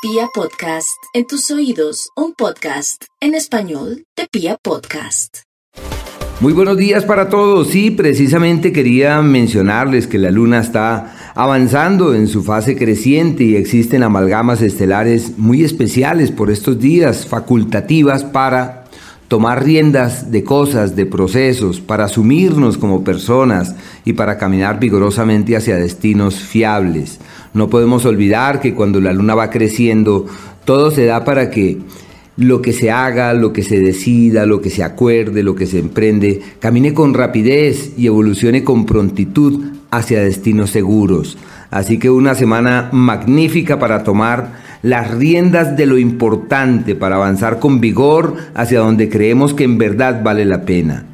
Pia Podcast, en tus oídos, un podcast en español de Pia Podcast. Muy buenos días para todos. Sí, precisamente quería mencionarles que la luna está avanzando en su fase creciente y existen amalgamas estelares muy especiales por estos días, facultativas para tomar riendas de cosas, de procesos, para asumirnos como personas y para caminar vigorosamente hacia destinos fiables. No podemos olvidar que cuando la luna va creciendo, todo se da para que lo que se haga, lo que se decida, lo que se acuerde, lo que se emprende, camine con rapidez y evolucione con prontitud hacia destinos seguros. Así que una semana magnífica para tomar las riendas de lo importante, para avanzar con vigor hacia donde creemos que en verdad vale la pena.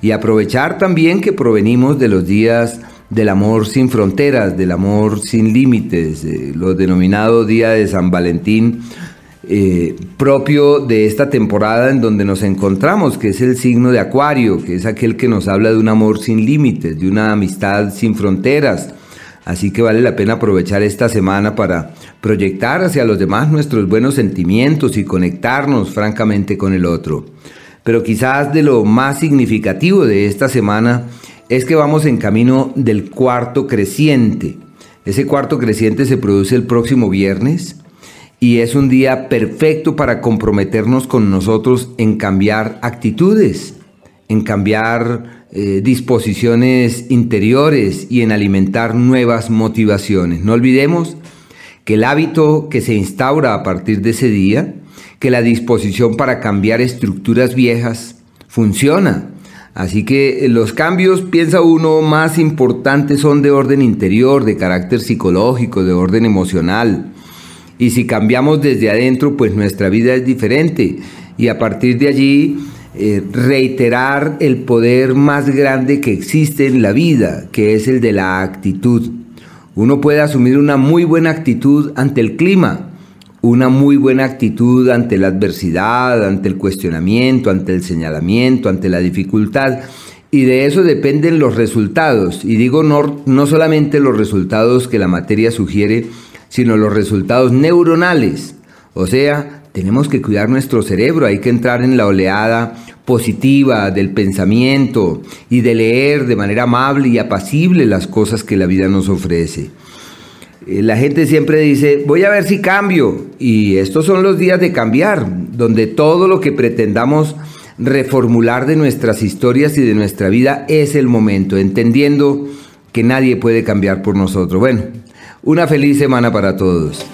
Y aprovechar también que provenimos de los días del amor sin fronteras, del amor sin límites, eh, lo denominado Día de San Valentín, eh, propio de esta temporada en donde nos encontramos, que es el signo de Acuario, que es aquel que nos habla de un amor sin límites, de una amistad sin fronteras. Así que vale la pena aprovechar esta semana para proyectar hacia los demás nuestros buenos sentimientos y conectarnos francamente con el otro. Pero quizás de lo más significativo de esta semana es que vamos en camino del cuarto creciente. Ese cuarto creciente se produce el próximo viernes y es un día perfecto para comprometernos con nosotros en cambiar actitudes, en cambiar eh, disposiciones interiores y en alimentar nuevas motivaciones. No olvidemos que el hábito que se instaura a partir de ese día, que la disposición para cambiar estructuras viejas funciona Así que eh, los cambios, piensa uno, más importantes son de orden interior, de carácter psicológico, de orden emocional. Y si cambiamos desde adentro, pues nuestra vida es diferente. Y a partir de allí, eh, reiterar el poder más grande que existe en la vida, que es el de la actitud. Uno puede asumir una muy buena actitud ante el clima, una muy buena actitud ante la adversidad, ante el cuestionamiento, ante el señalamiento, ante la dificultad. Y de eso dependen los resultados. Y digo no, no solamente los resultados que la materia sugiere, sino los resultados neuronales. O sea, tenemos que cuidar nuestro cerebro, hay que entrar en la oleada positiva del pensamiento y de leer de manera amable y apacible las cosas que la vida nos ofrece. Eh, la gente siempre dice, voy a ver si cambio. Y estos son los días de cambiar, donde todo lo que pretendamos reformular de nuestras historias y de nuestra vida es el momento, entendiendo que nadie puede cambiar por nosotros. Bueno, una feliz semana para todos.